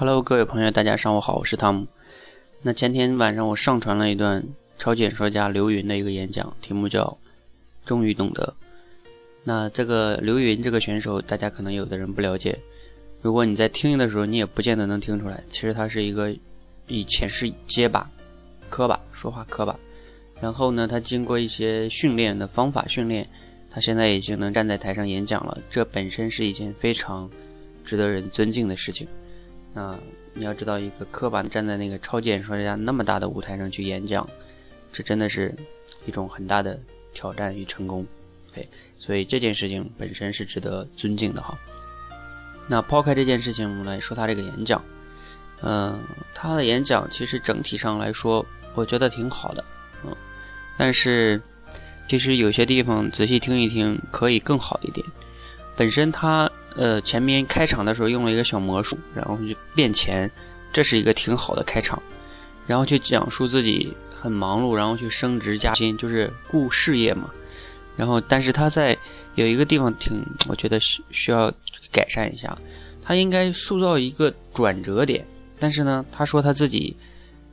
Hello，各位朋友，大家上午好，我是汤姆。那前天晚上我上传了一段超级演说家刘云的一个演讲，题目叫“终于懂得”。那这个刘云这个选手，大家可能有的人不了解。如果你在听的时候，你也不见得能听出来，其实他是一个以前是结巴、磕巴，说话磕巴。然后呢，他经过一些训练的方法训练，他现在已经能站在台上演讲了。这本身是一件非常值得人尊敬的事情。那你要知道，一个磕巴站在那个超级演说家那么大的舞台上去演讲，这真的是一种很大的挑战与成功。OK，所以这件事情本身是值得尊敬的哈。那抛开这件事情，我们来说他这个演讲。嗯，他的演讲其实整体上来说，我觉得挺好的。嗯。但是，其实有些地方仔细听一听，可以更好一点。本身他呃前面开场的时候用了一个小魔术，然后就变钱，这是一个挺好的开场。然后去讲述自己很忙碌，然后去升职加薪，就是顾事业嘛。然后，但是他在有一个地方挺，我觉得需需要改善一下。他应该塑造一个转折点，但是呢，他说他自己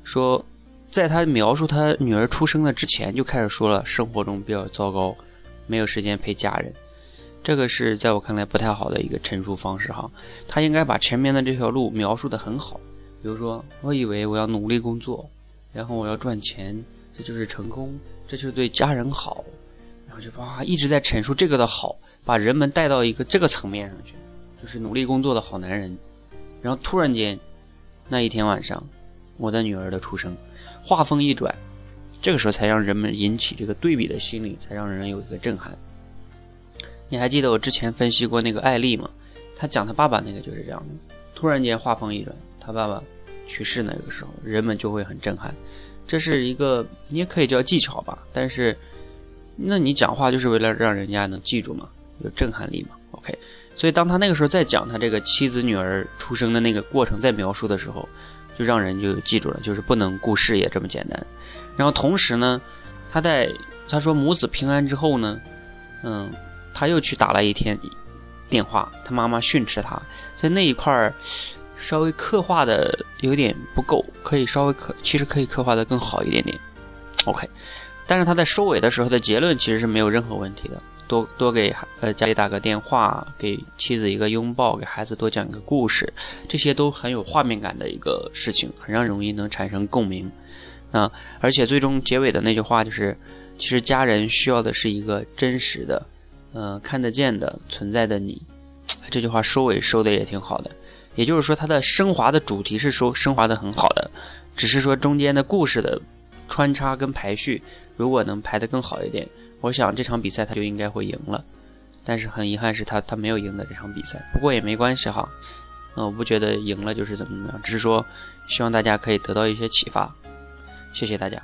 说。在他描述他女儿出生的之前，就开始说了生活中比较糟糕，没有时间陪家人，这个是在我看来不太好的一个陈述方式哈。他应该把前面的这条路描述的很好，比如说，我以为我要努力工作，然后我要赚钱，这就是成功，这就是对家人好，然后就哇一直在陈述这个的好，把人们带到一个这个层面上去，就是努力工作的好男人。然后突然间，那一天晚上，我的女儿的出生。话锋一转，这个时候才让人们引起这个对比的心理，才让人有一个震撼。你还记得我之前分析过那个艾丽吗？他讲他爸爸那个就是这样的。突然间话锋一转，他爸爸去世那个时候，人们就会很震撼。这是一个你也可以叫技巧吧，但是那你讲话就是为了让人家能记住嘛，有震撼力嘛。OK，所以当他那个时候在讲他这个妻子女儿出生的那个过程，在描述的时候。就让人就记住了，就是不能顾事业这么简单。然后同时呢，他在他说母子平安之后呢，嗯，他又去打了一天电话，他妈妈训斥他，在那一块儿稍微刻画的有点不够，可以稍微刻，其实可以刻画的更好一点点。OK，但是他在收尾的时候的结论其实是没有任何问题的。多多给呃家里打个电话，给妻子一个拥抱，给孩子多讲一个故事，这些都很有画面感的一个事情，很让容易能产生共鸣。啊，而且最终结尾的那句话就是，其实家人需要的是一个真实的，嗯，看得见的存在的你。这句话收尾收的也挺好的，也就是说，它的升华的主题是说升华的很好的，只是说中间的故事的穿插跟排序，如果能排得更好一点。我想这场比赛他就应该会赢了，但是很遗憾是他他没有赢得这场比赛。不过也没关系哈，嗯，我不觉得赢了就是怎么怎么样，只是说希望大家可以得到一些启发。谢谢大家。